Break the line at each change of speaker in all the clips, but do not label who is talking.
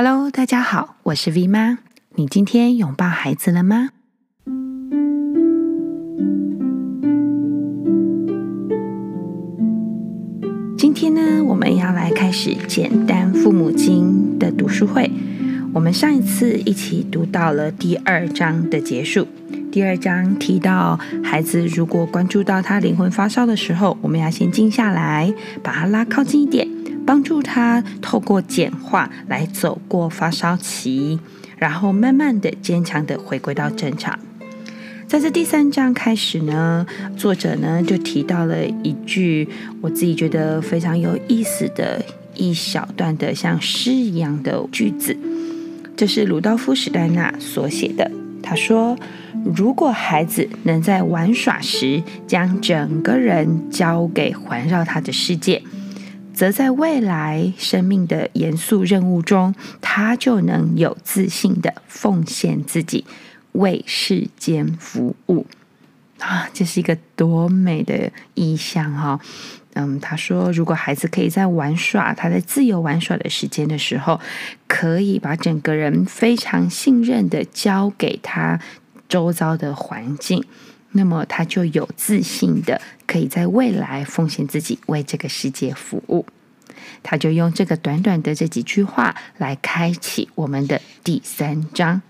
Hello，大家好，我是 V 妈。你今天拥抱孩子了吗？今天呢，我们要来开始简单父母经的读书会。我们上一次一起读到了第二章的结束。第二章提到，孩子如果关注到他灵魂发烧的时候，我们要先静下来，把他拉靠近一点，帮助他透过简化来走过发烧期，然后慢慢的、坚强的回归到正常。在这第三章开始呢，作者呢就提到了一句我自己觉得非常有意思的一小段的像诗一样的句子，这是鲁道夫·史黛纳所写的。他说：“如果孩子能在玩耍时将整个人交给环绕他的世界，则在未来生命的严肃任务中，他就能有自信的奉献自己，为世间服务。”啊，这是一个多美的意象哈！嗯，他说，如果孩子可以在玩耍，他在自由玩耍的时间的时候，可以把整个人非常信任的交给他周遭的环境，那么他就有自信的可以在未来奉献自己，为这个世界服务。他就用这个短短的这几句话来开启我们的第三章。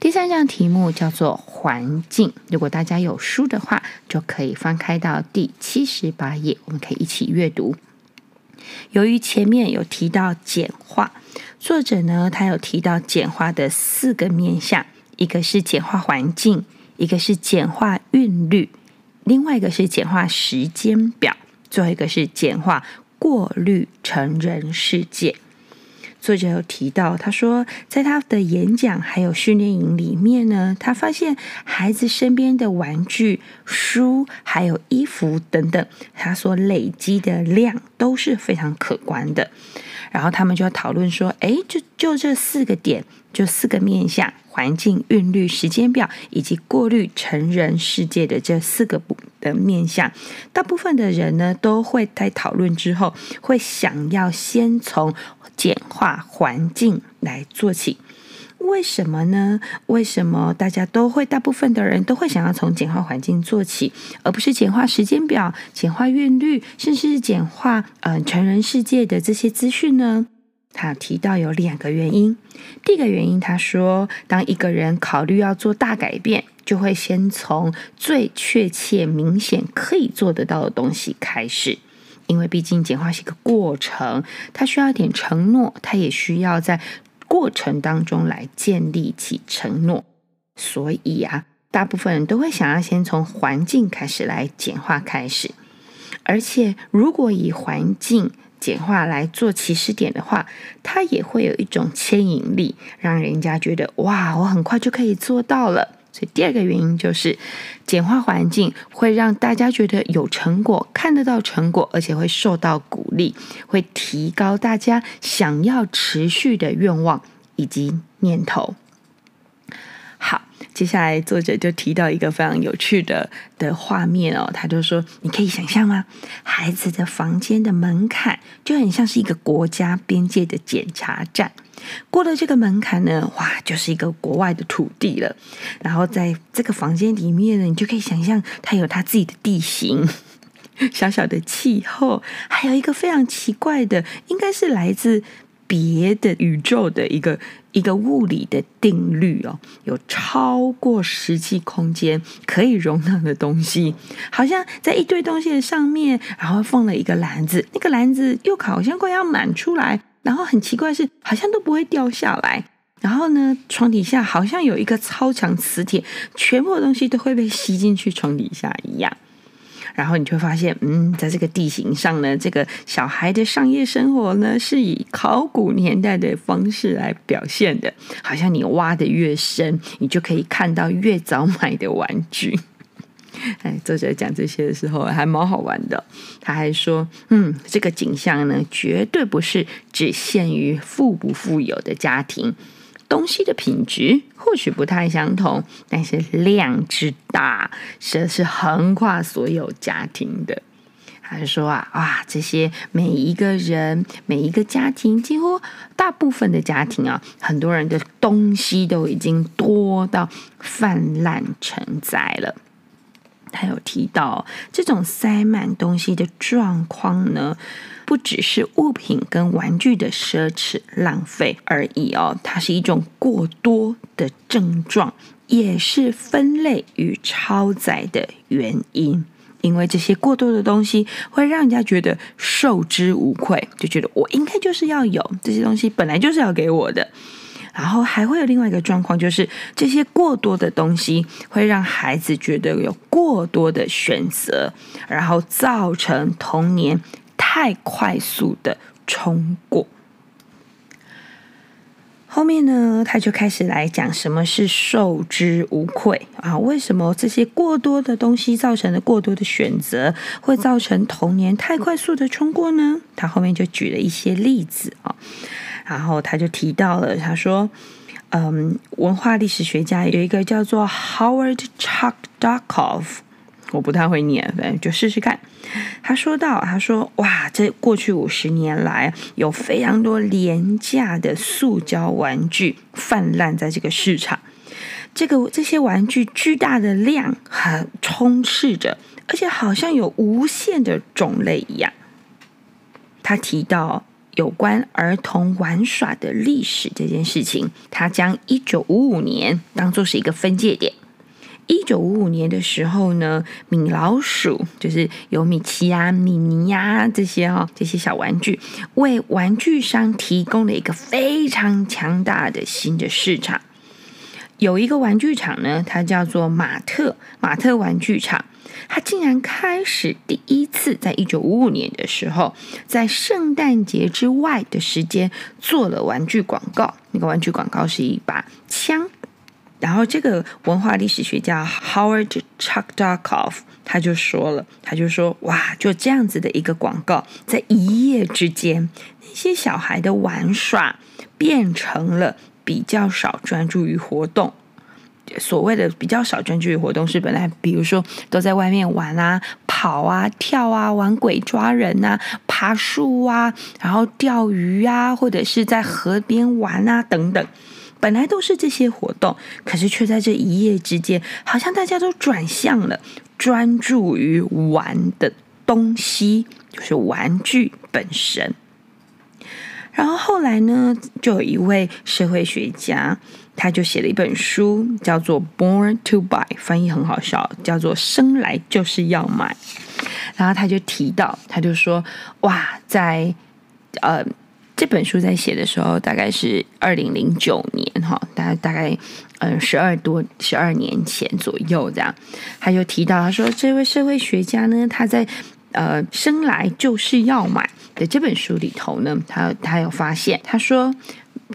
第三章题目叫做环境。如果大家有书的话，就可以翻开到第七十八页，我们可以一起阅读。由于前面有提到简化，作者呢，他有提到简化的四个面向：一个是简化环境，一个是简化韵律，另外一个是简化时间表，最后一个是简化过滤成人世界。作者有提到，他说，在他的演讲还有训练营里面呢，他发现孩子身边的玩具、书还有衣服等等，他所累积的量都是非常可观的。然后他们就要讨论说，诶，就就这四个点，就四个面向：环境、韵律、时间表以及过滤成人世界的这四个不的面向。大部分的人呢，都会在讨论之后，会想要先从简化环境来做起。为什么呢？为什么大家都会，大部分的人都会想要从简化环境做起，而不是简化时间表、简化韵律，甚至是简化呃成人世界的这些资讯呢？他提到有两个原因。第一个原因，他说，当一个人考虑要做大改变，就会先从最确切、明显可以做得到的东西开始，因为毕竟简化是一个过程，它需要一点承诺，它也需要在。过程当中来建立起承诺，所以啊，大部分人都会想要先从环境开始来简化开始，而且如果以环境简化来做起始点的话，它也会有一种牵引力，让人家觉得哇，我很快就可以做到了。所以第二个原因就是，简化环境会让大家觉得有成果，看得到成果，而且会受到鼓励，会提高大家想要持续的愿望以及念头。好，接下来作者就提到一个非常有趣的的画面哦，他就说：“你可以想象吗？孩子的房间的门槛就很像是一个国家边界的检查站。”过了这个门槛呢，哇，就是一个国外的土地了。然后在这个房间里面呢，你就可以想象它有它自己的地形、小小的气候，还有一个非常奇怪的，应该是来自别的宇宙的一个一个物理的定律哦，有超过实际空间可以容纳的东西，好像在一堆东西的上面，然后放了一个篮子，那个篮子又好像快要满出来。然后很奇怪是，好像都不会掉下来。然后呢，床底下好像有一个超强磁铁，全部的东西都会被吸进去床底下一样。然后你就会发现，嗯，在这个地形上呢，这个小孩的商业生活呢，是以考古年代的方式来表现的。好像你挖得越深，你就可以看到越早买的玩具。哎，作者讲这些的时候还蛮好玩的。他还说：“嗯，这个景象呢，绝对不是只限于富不富有的家庭。东西的品质或许不太相同，但是量之大，是是横跨所有家庭的。”还是说啊，哇，这些每一个人、每一个家庭，几乎大部分的家庭啊，很多人的东西都已经多到泛滥成灾了。他有提到，这种塞满东西的状况呢，不只是物品跟玩具的奢侈浪费而已哦，它是一种过多的症状，也是分类与超载的原因。因为这些过多的东西会让人家觉得受之无愧，就觉得我应该就是要有这些东西，本来就是要给我的。然后还会有另外一个状况，就是这些过多的东西会让孩子觉得有过多的选择，然后造成童年太快速的冲过。后面呢，他就开始来讲什么是受之无愧啊？为什么这些过多的东西造成的过多的选择，会造成童年太快速的冲过呢？他后面就举了一些例子啊，然后他就提到了，他说，嗯，文化历史学家有一个叫做 Howard Chuck-Darkoff。我不太会念，反正就试试看。他说到：“他说，哇，这过去五十年来，有非常多廉价的塑胶玩具泛滥在这个市场。这个这些玩具巨大的量很充斥着，而且好像有无限的种类一样。”他提到有关儿童玩耍的历史这件事情，他将一九五五年当做是一个分界点。一九五五年的时候呢，米老鼠就是有米奇啊、米妮呀、啊、这些哦，这些小玩具，为玩具商提供了一个非常强大的新的市场。有一个玩具厂呢，它叫做马特马特玩具厂，它竟然开始第一次在一九五五年的时候，在圣诞节之外的时间做了玩具广告。那个玩具广告是一把枪。然后，这个文化历史学家 Howard Chuck-Darkoff 他就说了，他就说：“哇，就这样子的一个广告，在一夜之间，那些小孩的玩耍变成了比较少专注于活动。所谓的比较少专注于活动，是本来比如说都在外面玩啊、跑啊、跳啊、玩鬼抓人啊、爬树啊，然后钓鱼啊，或者是在河边玩啊等等。”本来都是这些活动，可是却在这一夜之间，好像大家都转向了，专注于玩的东西，就是玩具本身。然后后来呢，就有一位社会学家，他就写了一本书，叫做《Born to Buy》，翻译很好笑，叫做“生来就是要买”。然后他就提到，他就说：“哇，在呃。”这本书在写的时候，大概是二零零九年，哈，大概大概嗯十二多十二年前左右这样。他就提到，他说这位社会学家呢，他在呃生来就是要买的这本书里头呢，他他有发现，他说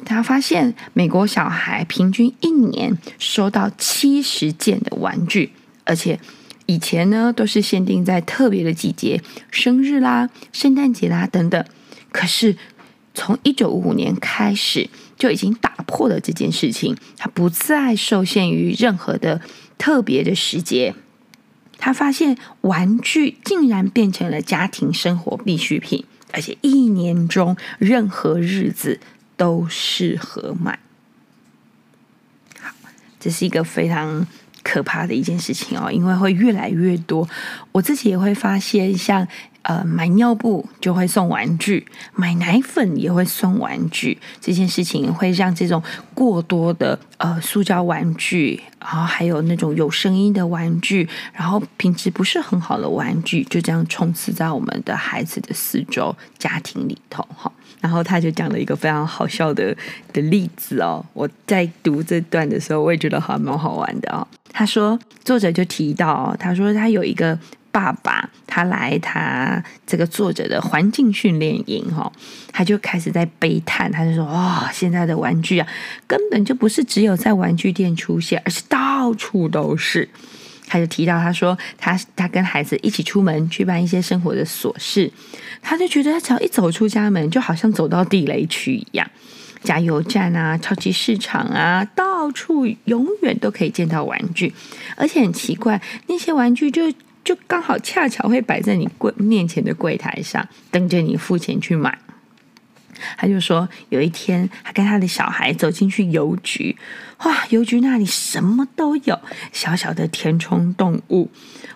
他发现美国小孩平均一年收到七十件的玩具，而且以前呢都是限定在特别的季节，生日啦、圣诞节啦等等，可是。从一九五五年开始，就已经打破了这件事情。他不再受限于任何的特别的时节。他发现玩具竟然变成了家庭生活必需品，而且一年中任何日子都适合买。好，这是一个非常可怕的一件事情哦，因为会越来越多。我自己也会发现，像。呃，买尿布就会送玩具，买奶粉也会送玩具。这件事情会让这种过多的呃塑胶玩具，然后还有那种有声音的玩具，然后品质不是很好的玩具，就这样充斥在我们的孩子的四周、家庭里头哈。然后他就讲了一个非常好笑的的例子哦。我在读这段的时候，我也觉得还蛮好玩的哦。他说，作者就提到，他说他有一个。爸爸他来他这个作者的环境训练营哈，他就开始在悲叹，他就说：“哇、哦，现在的玩具啊，根本就不是只有在玩具店出现，而是到处都是。”他就提到，他说他他跟孩子一起出门去办一些生活的琐事，他就觉得他只要一走出家门，就好像走到地雷区一样，加油站啊、超级市场啊，到处永远都可以见到玩具，而且很奇怪，那些玩具就。就刚好恰巧会摆在你柜面前的柜台上，等着你付钱去买。他就说，有一天他跟他的小孩走进去邮局，哇，邮局那里什么都有，小小的填充动物。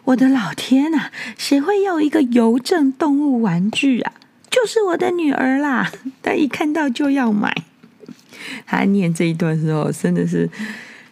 我的老天呐，谁会要一个邮政动物玩具啊？就是我的女儿啦，她一看到就要买。他念这一段时候，真的是。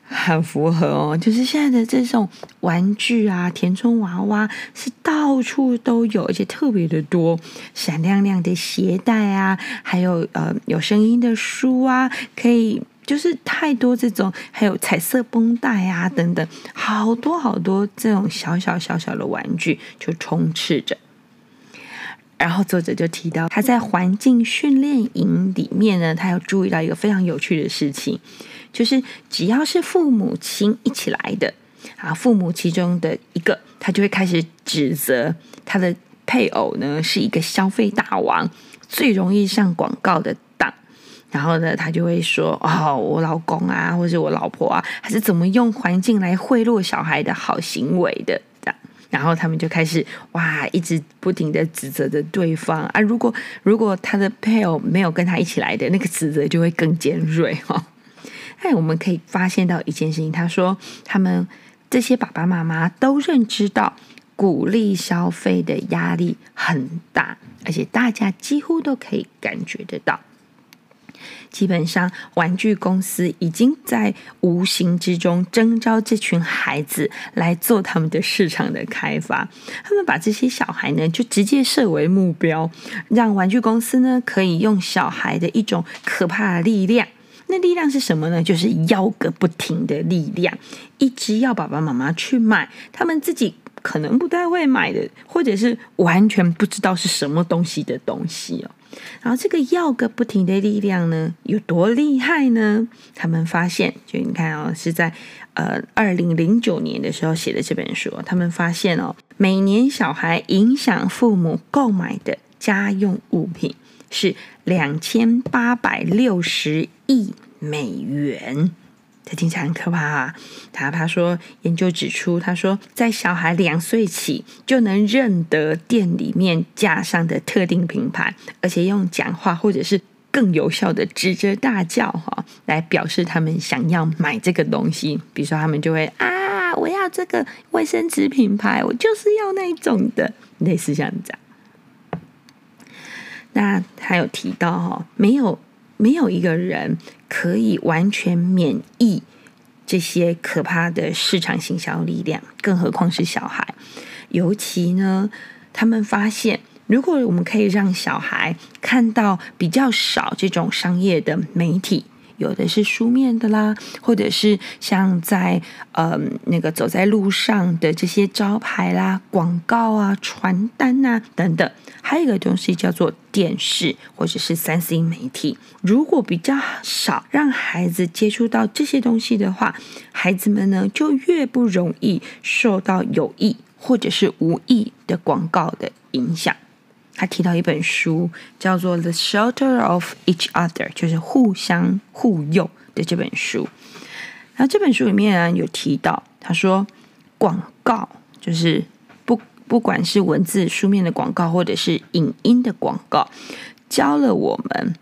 很符合哦，就是现在的这种玩具啊，填充娃娃是到处都有，而且特别的多，闪亮亮的鞋带啊，还有呃有声音的书啊，可以就是太多这种，还有彩色绷带啊等等，好多好多这种小小小小的玩具就充斥着。然后作者就提到，他在环境训练营里面呢，他有注意到一个非常有趣的事情。就是只要是父母亲一起来的啊，父母其中的一个，他就会开始指责他的配偶呢是一个消费大王，最容易上广告的当。然后呢，他就会说：“哦，我老公啊，或者我老婆啊，还是怎么用环境来贿赂小孩的好行为的。”这样，然后他们就开始哇，一直不停的指责着对方啊。如果如果他的配偶没有跟他一起来的，那个指责就会更尖锐哈。我们可以发现到一件事情，他说他们这些爸爸妈妈都认知到鼓励消费的压力很大，而且大家几乎都可以感觉得到。基本上，玩具公司已经在无形之中征召这群孩子来做他们的市场的开发。他们把这些小孩呢，就直接设为目标，让玩具公司呢可以用小孩的一种可怕的力量。那力量是什么呢？就是要个不停的力量，一直要爸爸妈妈去买他们自己可能不太会买的，或者是完全不知道是什么东西的东西哦。然后这个要个不停的力量呢，有多厉害呢？他们发现，就你看哦，是在呃二零零九年的时候写的这本书，他们发现哦，每年小孩影响父母购买的家用物品。是两千八百六十亿美元，这听起来很可怕啊！他他说，研究指出，他说，在小孩两岁起就能认得店里面架上的特定品牌，而且用讲话或者是更有效的指着大叫哈，来表示他们想要买这个东西。比如说，他们就会啊，我要这个卫生纸品牌，我就是要那种的，类似像这样。那还有提到哈，没有没有一个人可以完全免疫这些可怕的市场行销力量，更何况是小孩。尤其呢，他们发现，如果我们可以让小孩看到比较少这种商业的媒体。有的是书面的啦，或者是像在呃那个走在路上的这些招牌啦、广告啊、传单啊等等，还有一个东西叫做电视或者是三 C 媒体。如果比较少让孩子接触到这些东西的话，孩子们呢就越不容易受到有意或者是无意的广告的影响。他提到一本书，叫做《The Shelter of Each Other》，就是互相互佑的这本书。然后这本书里面啊有提到，他说广告就是不管是文字书面的广告，或者是影音的广告，教了我们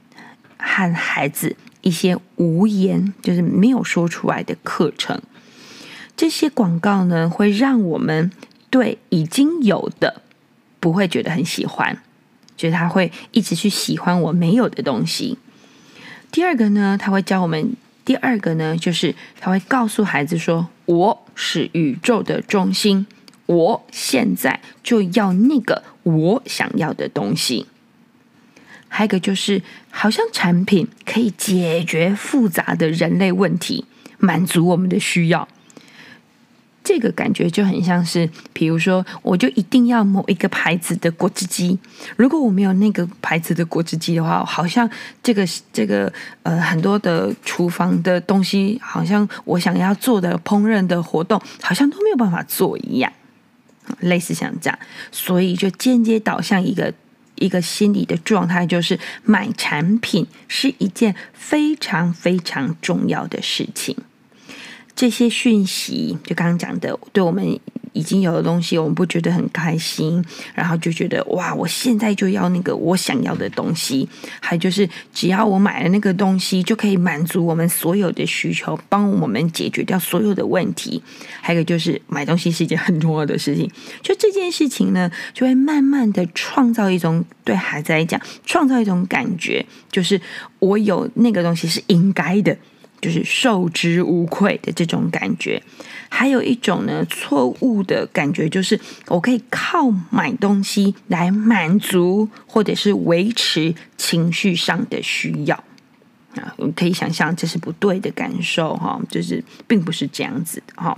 和孩子一些无言，就是没有说出来的课程。这些广告呢，会让我们对已经有的。不会觉得很喜欢，觉得他会一直去喜欢我没有的东西。第二个呢，他会教我们，第二个呢，就是他会告诉孩子说：“我是宇宙的中心，我现在就要那个我想要的东西。”还有一个就是，好像产品可以解决复杂的人类问题，满足我们的需要。这个感觉就很像是，比如说，我就一定要某一个牌子的果汁机。如果我没有那个牌子的果汁机的话，好像这个这个呃很多的厨房的东西，好像我想要做的烹饪的活动，好像都没有办法做一样，类似像这样，所以就间接导向一个一个心理的状态，就是买产品是一件非常非常重要的事情。这些讯息，就刚刚讲的，对我们已经有的东西，我们不觉得很开心，然后就觉得哇，我现在就要那个我想要的东西。还就是，只要我买了那个东西，就可以满足我们所有的需求，帮我们解决掉所有的问题。还有就是，买东西是一件很重要的事情。就这件事情呢，就会慢慢的创造一种对孩子来讲，创造一种感觉，就是我有那个东西是应该的。就是受之无愧的这种感觉，还有一种呢，错误的感觉，就是我可以靠买东西来满足或者是维持情绪上的需要啊，我们可以想象这是不对的感受哈，就是并不是这样子的哈。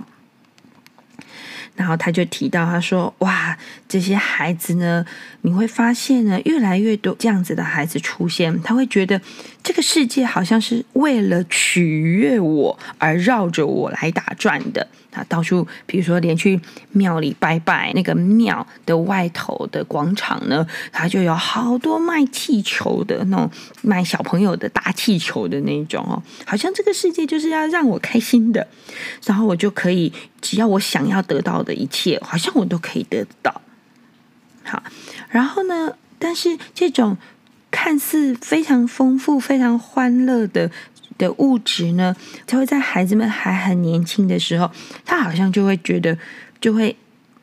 然后他就提到，他说：“哇，这些孩子呢，你会发现呢，越来越多这样子的孩子出现，他会觉得这个世界好像是为了取悦我而绕着我来打转的。”他到处，比如说连去庙里拜拜，那个庙的外头的广场呢，它就有好多卖气球的那种，卖小朋友的大气球的那种哦，好像这个世界就是要让我开心的，然后我就可以，只要我想要得到的一切，好像我都可以得到。好，然后呢，但是这种看似非常丰富、非常欢乐的。的物质呢，才会在孩子们还很年轻的时候，他好像就会觉得，就会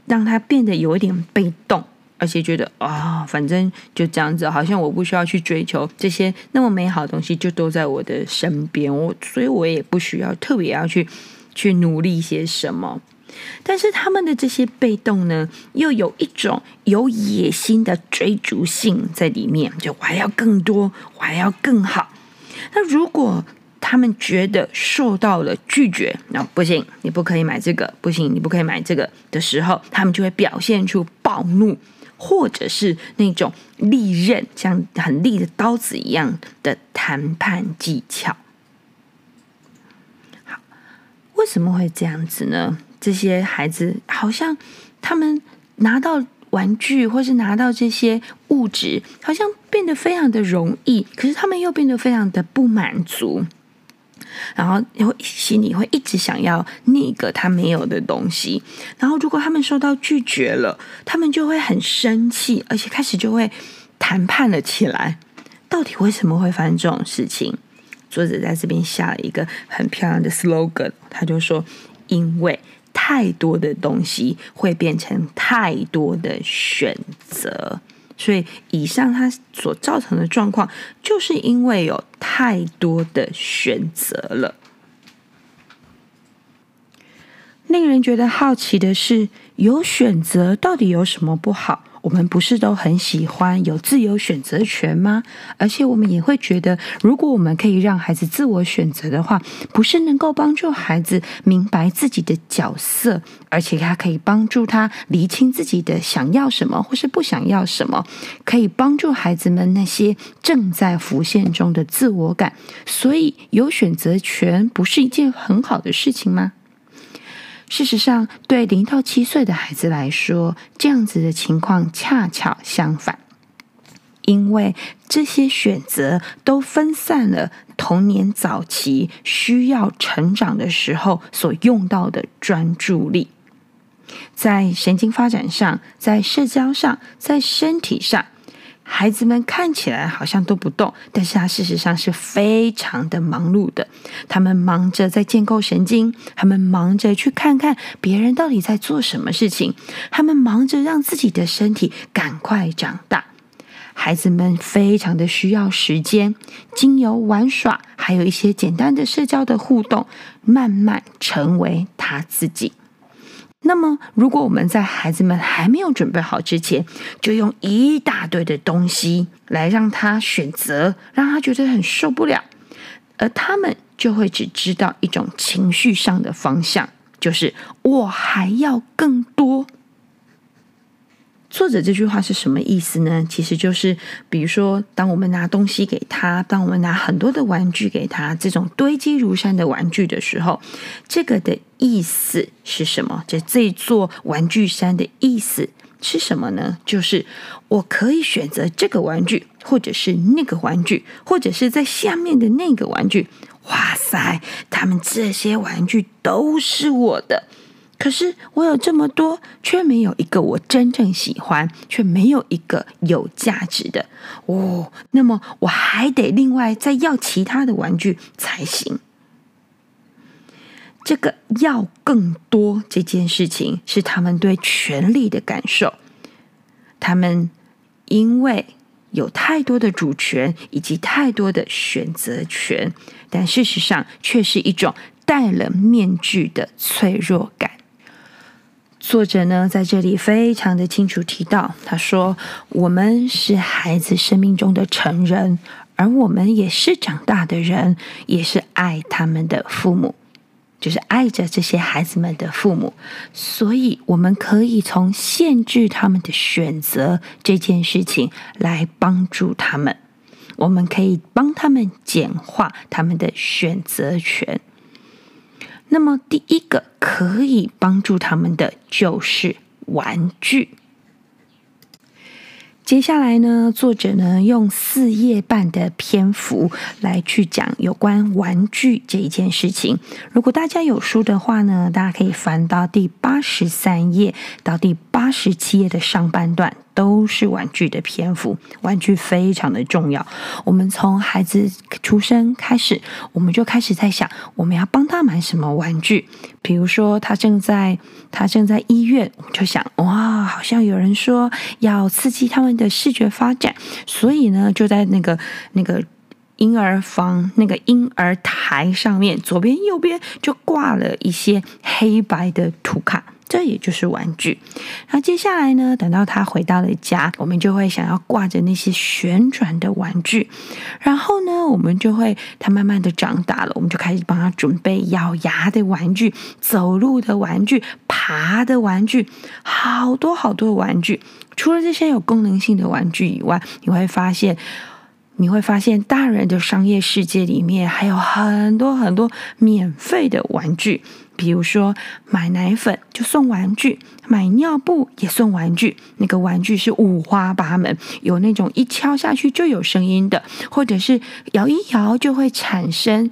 让他变得有一点被动，而且觉得啊、反正就这样子，好像我不需要去追求这些那么美好的东西，就都在我的身边，我所以，我也不需要特别要去去努力些什么。但是他们的这些被动呢，又有一种有野心的追逐性在里面，就我还要更多，我还要更好。那如果他们觉得受到了拒绝，那不行，你不可以买这个，不行，你不可以买这个的时候，他们就会表现出暴怒，或者是那种利刃，像很利的刀子一样的谈判技巧。好，为什么会这样子呢？这些孩子好像他们拿到玩具，或是拿到这些物质，好像变得非常的容易，可是他们又变得非常的不满足。然后会心里会一直想要那个他没有的东西，然后如果他们受到拒绝了，他们就会很生气，而且开始就会谈判了起来。到底为什么会发生这种事情？作者在这边下了一个很漂亮的 slogan，他就说：因为太多的东西会变成太多的选择。所以，以上它所造成的状况，就是因为有太多的选择了。令人觉得好奇的是，有选择到底有什么不好？我们不是都很喜欢有自由选择权吗？而且我们也会觉得，如果我们可以让孩子自我选择的话，不是能够帮助孩子明白自己的角色，而且他可以帮助他厘清自己的想要什么或是不想要什么，可以帮助孩子们那些正在浮现中的自我感。所以，有选择权不是一件很好的事情吗？事实上，对零到七岁的孩子来说，这样子的情况恰巧相反，因为这些选择都分散了童年早期需要成长的时候所用到的专注力，在神经发展上，在社交上，在身体上。孩子们看起来好像都不动，但是他事实上是非常的忙碌的。他们忙着在建构神经，他们忙着去看看别人到底在做什么事情，他们忙着让自己的身体赶快长大。孩子们非常的需要时间，经由玩耍，还有一些简单的社交的互动，慢慢成为他自己。那么，如果我们在孩子们还没有准备好之前，就用一大堆的东西来让他选择，让他觉得很受不了，而他们就会只知道一种情绪上的方向，就是我还要更多。作者这句话是什么意思呢？其实就是，比如说，当我们拿东西给他，当我们拿很多的玩具给他，这种堆积如山的玩具的时候，这个的意思是什么？这这座玩具山的意思是什么呢？就是我可以选择这个玩具，或者是那个玩具，或者是在下面的那个玩具。哇塞，他们这些玩具都是我的。可是我有这么多，却没有一个我真正喜欢，却没有一个有价值的哦。那么我还得另外再要其他的玩具才行。这个要更多这件事情，是他们对权力的感受。他们因为有太多的主权以及太多的选择权，但事实上却是一种戴了面具的脆弱感。作者呢，在这里非常的清楚提到，他说：“我们是孩子生命中的成人，而我们也是长大的人，也是爱他们的父母。”就是爱着这些孩子们的父母，所以我们可以从限制他们的选择这件事情来帮助他们。我们可以帮他们简化他们的选择权。那么，第一个可以帮助他们的就是玩具。接下来呢，作者呢用四页半的篇幅来去讲有关玩具这一件事情。如果大家有书的话呢，大家可以翻到第八十三页到第八十七页的上半段。都是玩具的篇幅，玩具非常的重要。我们从孩子出生开始，我们就开始在想，我们要帮他买什么玩具。比如说，他正在他正在医院，我们就想，哇，好像有人说要刺激他们的视觉发展，所以呢，就在那个那个婴儿房那个婴儿台上面，左边右边就挂了一些黑白的图卡。这也就是玩具。然后接下来呢，等到他回到了家，我们就会想要挂着那些旋转的玩具。然后呢，我们就会他慢慢的长大了，我们就开始帮他准备咬牙的玩具、走路的玩具、爬的玩具，好多好多的玩具。除了这些有功能性的玩具以外，你会发现，你会发现大人的商业世界里面还有很多很多免费的玩具。比如说，买奶粉就送玩具，买尿布也送玩具。那个玩具是五花八门，有那种一敲下去就有声音的，或者是摇一摇就会产生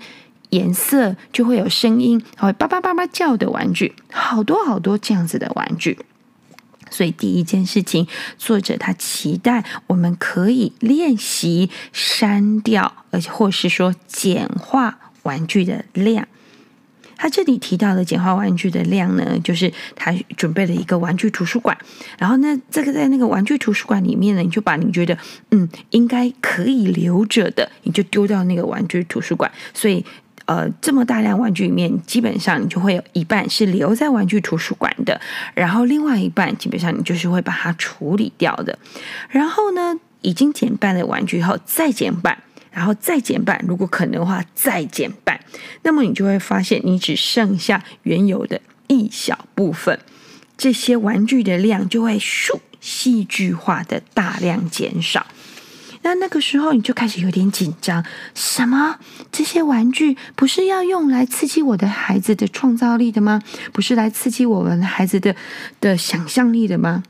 颜色，就会有声音，会叭叭叭叭叫的玩具，好多好多这样子的玩具。所以第一件事情，作者他期待我们可以练习删掉，而且或是说简化玩具的量。他这里提到的简化玩具的量呢，就是他准备了一个玩具图书馆，然后呢，这个在那个玩具图书馆里面呢，你就把你觉得嗯应该可以留着的，你就丢到那个玩具图书馆。所以呃，这么大量玩具里面，基本上你就会有一半是留在玩具图书馆的，然后另外一半基本上你就是会把它处理掉的。然后呢，已经减半的玩具后再减半。然后再减半，如果可能的话，再减半，那么你就会发现，你只剩下原有的一小部分，这些玩具的量就会咻戏剧化的大量减少。那那个时候你就开始有点紧张，什么？这些玩具不是要用来刺激我的孩子的创造力的吗？不是来刺激我们孩子的的想象力的吗？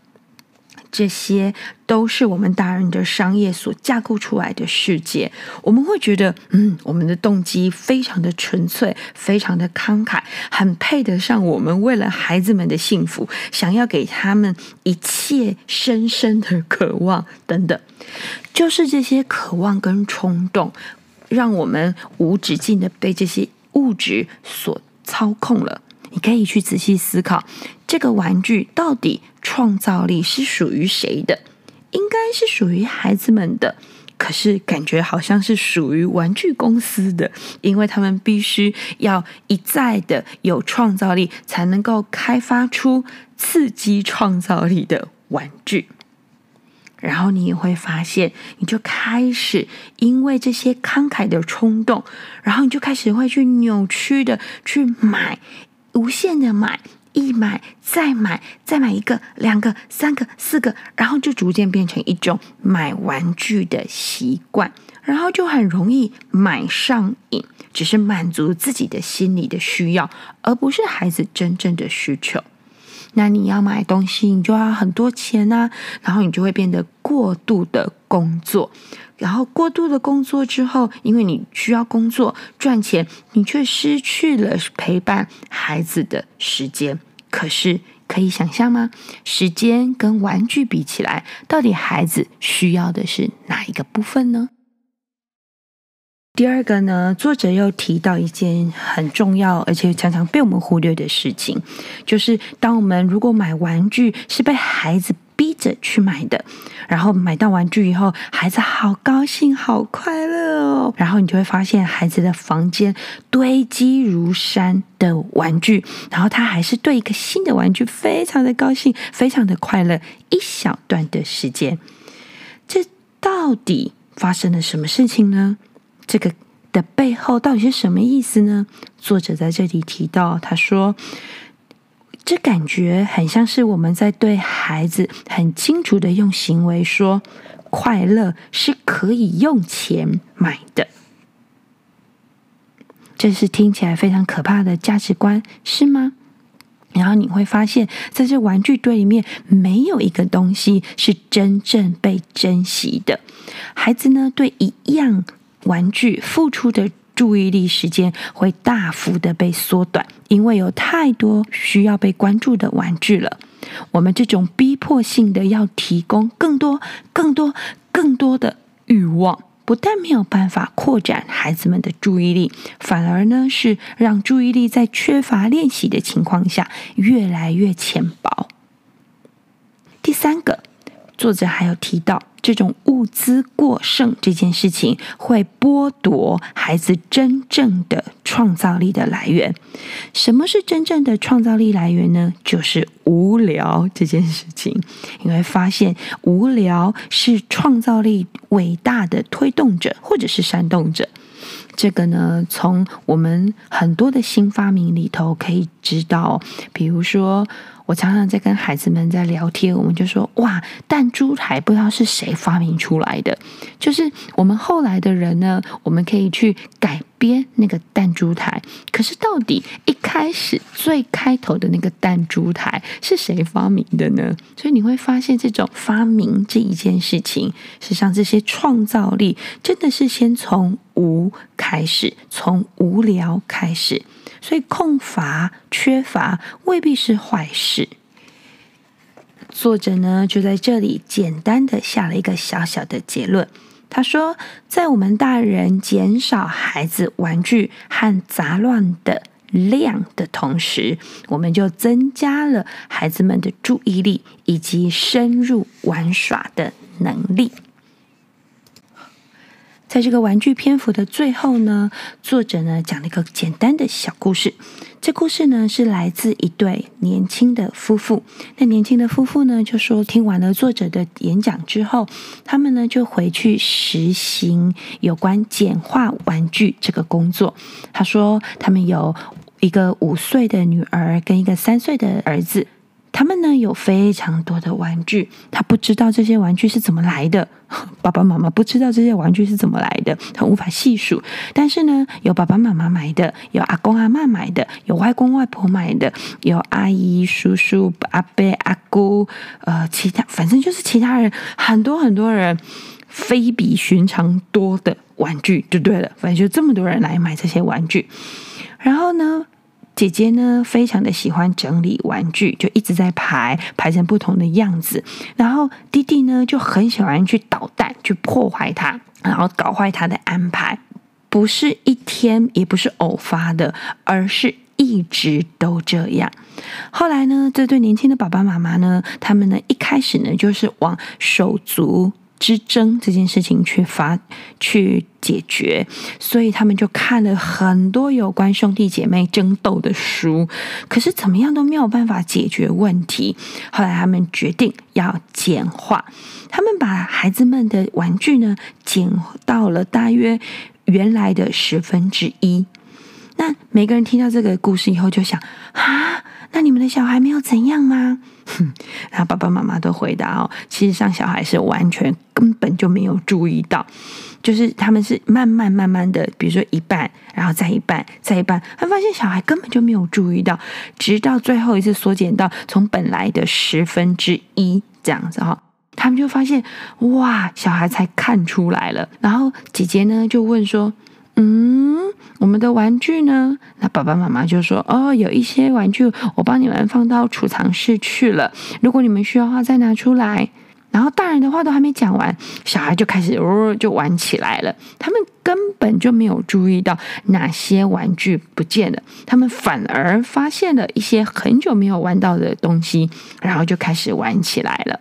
这些都是我们大人的商业所架构出来的世界。我们会觉得，嗯，我们的动机非常的纯粹，非常的慷慨，很配得上我们为了孩子们的幸福，想要给他们一切深深的渴望等等。就是这些渴望跟冲动，让我们无止境的被这些物质所操控了。你可以去仔细思考，这个玩具到底创造力是属于谁的？应该是属于孩子们的，可是感觉好像是属于玩具公司的，因为他们必须要一再的有创造力，才能够开发出刺激创造力的玩具。然后你也会发现，你就开始因为这些慷慨的冲动，然后你就开始会去扭曲的去买。无限的买，一买再买，再买一个、两个、三个、四个，然后就逐渐变成一种买玩具的习惯，然后就很容易买上瘾，只是满足自己的心理的需要，而不是孩子真正的需求。那你要买东西，你就要很多钱啊，然后你就会变得过度的工作。然后过度的工作之后，因为你需要工作赚钱，你却失去了陪伴孩子的时间。可是可以想象吗？时间跟玩具比起来，到底孩子需要的是哪一个部分呢？第二个呢，作者又提到一件很重要，而且常常被我们忽略的事情，就是当我们如果买玩具是被孩子逼着去买的，然后买到玩具以后，孩子好高兴、好快乐哦，然后你就会发现孩子的房间堆积如山的玩具，然后他还是对一个新的玩具非常的高兴、非常的快乐，一小段的时间，这到底发生了什么事情呢？这个的背后到底是什么意思呢？作者在这里提到，他说：“这感觉很像是我们在对孩子很清楚的用行为说，快乐是可以用钱买的。这是听起来非常可怕的价值观，是吗？然后你会发现，在这玩具堆里面，没有一个东西是真正被珍惜的。孩子呢，对一样。”玩具付出的注意力时间会大幅的被缩短，因为有太多需要被关注的玩具了。我们这种逼迫性的要提供更多、更多、更多的欲望，不但没有办法扩展孩子们的注意力，反而呢是让注意力在缺乏练习的情况下越来越浅薄。第三个，作者还有提到。这种物资过剩这件事情，会剥夺孩子真正的创造力的来源。什么是真正的创造力来源呢？就是无聊这件事情。你会发现，无聊是创造力伟大的推动者，或者是煽动者。这个呢，从我们很多的新发明里头可以知道，比如说。我常常在跟孩子们在聊天，我们就说：“哇，弹珠台不知道是谁发明出来的。就是我们后来的人呢，我们可以去改编那个弹珠台。可是到底一开始最开头的那个弹珠台是谁发明的呢？所以你会发现，这种发明这一件事情，实际上这些创造力真的是先从无开始，从无聊开始。”所以空乏、缺乏未必是坏事。作者呢，就在这里简单的下了一个小小的结论。他说，在我们大人减少孩子玩具和杂乱的量的同时，我们就增加了孩子们的注意力以及深入玩耍的能力。在这个玩具篇幅的最后呢，作者呢讲了一个简单的小故事。这故事呢是来自一对年轻的夫妇。那年轻的夫妇呢就说，听完了作者的演讲之后，他们呢就回去实行有关简化玩具这个工作。他说，他们有一个五岁的女儿跟一个三岁的儿子。他们呢有非常多的玩具，他不知道这些玩具是怎么来的。爸爸妈妈不知道这些玩具是怎么来的，他无法细数。但是呢，有爸爸妈妈买的，有阿公阿嬷买的，有外公外婆买的，有阿姨叔叔阿伯阿姑，呃，其他反正就是其他人，很多很多人，非比寻常多的玩具就对了。反正就这么多人来买这些玩具，然后呢，姐姐呢，非常的喜欢整理玩具，就一直在排，排成不同的样子。然后弟弟呢，就很喜欢去捣蛋，去破坏它，然后搞坏他的安排。不是一天，也不是偶发的，而是一直都这样。后来呢，这对年轻的爸爸妈妈呢，他们呢，一开始呢，就是往手足。之争这件事情去发去解决，所以他们就看了很多有关兄弟姐妹争斗的书，可是怎么样都没有办法解决问题。后来他们决定要简化，他们把孩子们的玩具呢减到了大约原来的十分之一。那每个人听到这个故事以后就想啊，那你们的小孩没有怎样吗？哼，然后爸爸妈妈都回答哦，其实上小孩是完全根本就没有注意到，就是他们是慢慢慢慢的，比如说一半，然后再一半，再一半，他发现小孩根本就没有注意到，直到最后一次缩减到从本来的十分之一这样子哈，他们就发现哇，小孩才看出来了，然后姐姐呢就问说，嗯。我们的玩具呢？那爸爸妈妈就说：“哦，有一些玩具我帮你们放到储藏室去了，如果你们需要的话，再拿出来。”然后大人的话都还没讲完，小孩就开始哦就玩起来了。他们根本就没有注意到哪些玩具不见了，他们反而发现了一些很久没有玩到的东西，然后就开始玩起来了。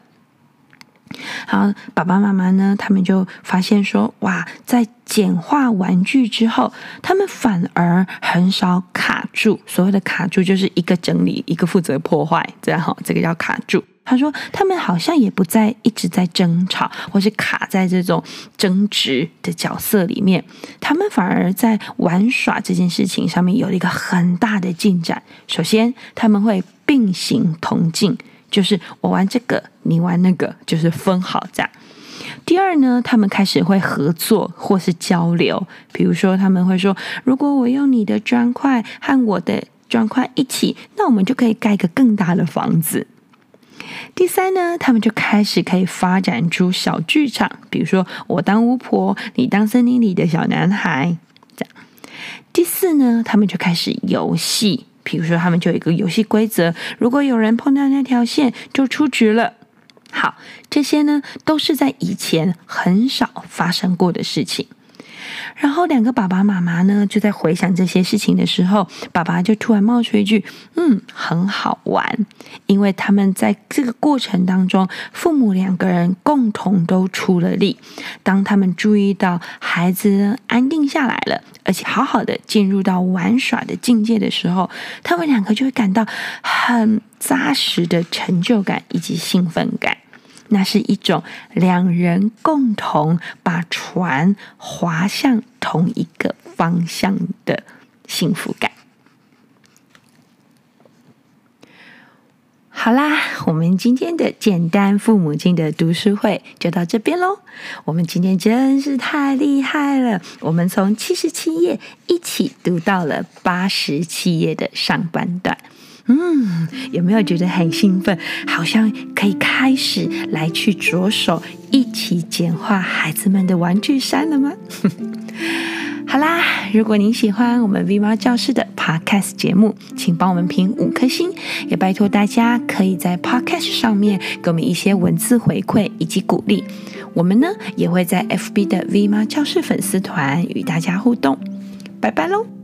好，爸爸妈妈呢，他们就发现说，哇，在简化玩具之后，他们反而很少卡住。所谓的卡住，就是一个整理，一个负责破坏，这样哈，这个叫卡住。他说，他们好像也不再一直在争吵，或是卡在这种争执的角色里面，他们反而在玩耍这件事情上面有了一个很大的进展。首先，他们会并行同进，就是我玩这个，你玩那个，就是分好这样。第二呢，他们开始会合作或是交流，比如说他们会说，如果我用你的砖块和我的砖块一起，那我们就可以盖一个更大的房子。第三呢，他们就开始可以发展出小剧场，比如说我当巫婆，你当森林里的小男孩，这样。第四呢，他们就开始游戏，比如说他们就有一个游戏规则，如果有人碰到那条线，就出局了。好，这些呢都是在以前很少发生过的事情。然后两个爸爸妈妈呢，就在回想这些事情的时候，爸爸就突然冒出一句：“嗯，很好玩。”因为他们在这个过程当中，父母两个人共同都出了力。当他们注意到孩子安定下来了，而且好好的进入到玩耍的境界的时候，他们两个就会感到很扎实的成就感以及兴奋感。那是一种两人共同把船划向同一个方向的幸福感。好啦，我们今天的简单父母亲的读书会就到这边喽。我们今天真是太厉害了，我们从七十七页一起读到了八十七页的上半段。嗯，有没有觉得很兴奋？好像可以开始来去着手一起简化孩子们的玩具山了吗？好啦，如果您喜欢我们 V 猫教室的 Podcast 节目，请帮我们评五颗星，也拜托大家可以在 Podcast 上面给我们一些文字回馈以及鼓励。我们呢也会在 FB 的 V 猫教室粉丝团与大家互动。拜拜喽！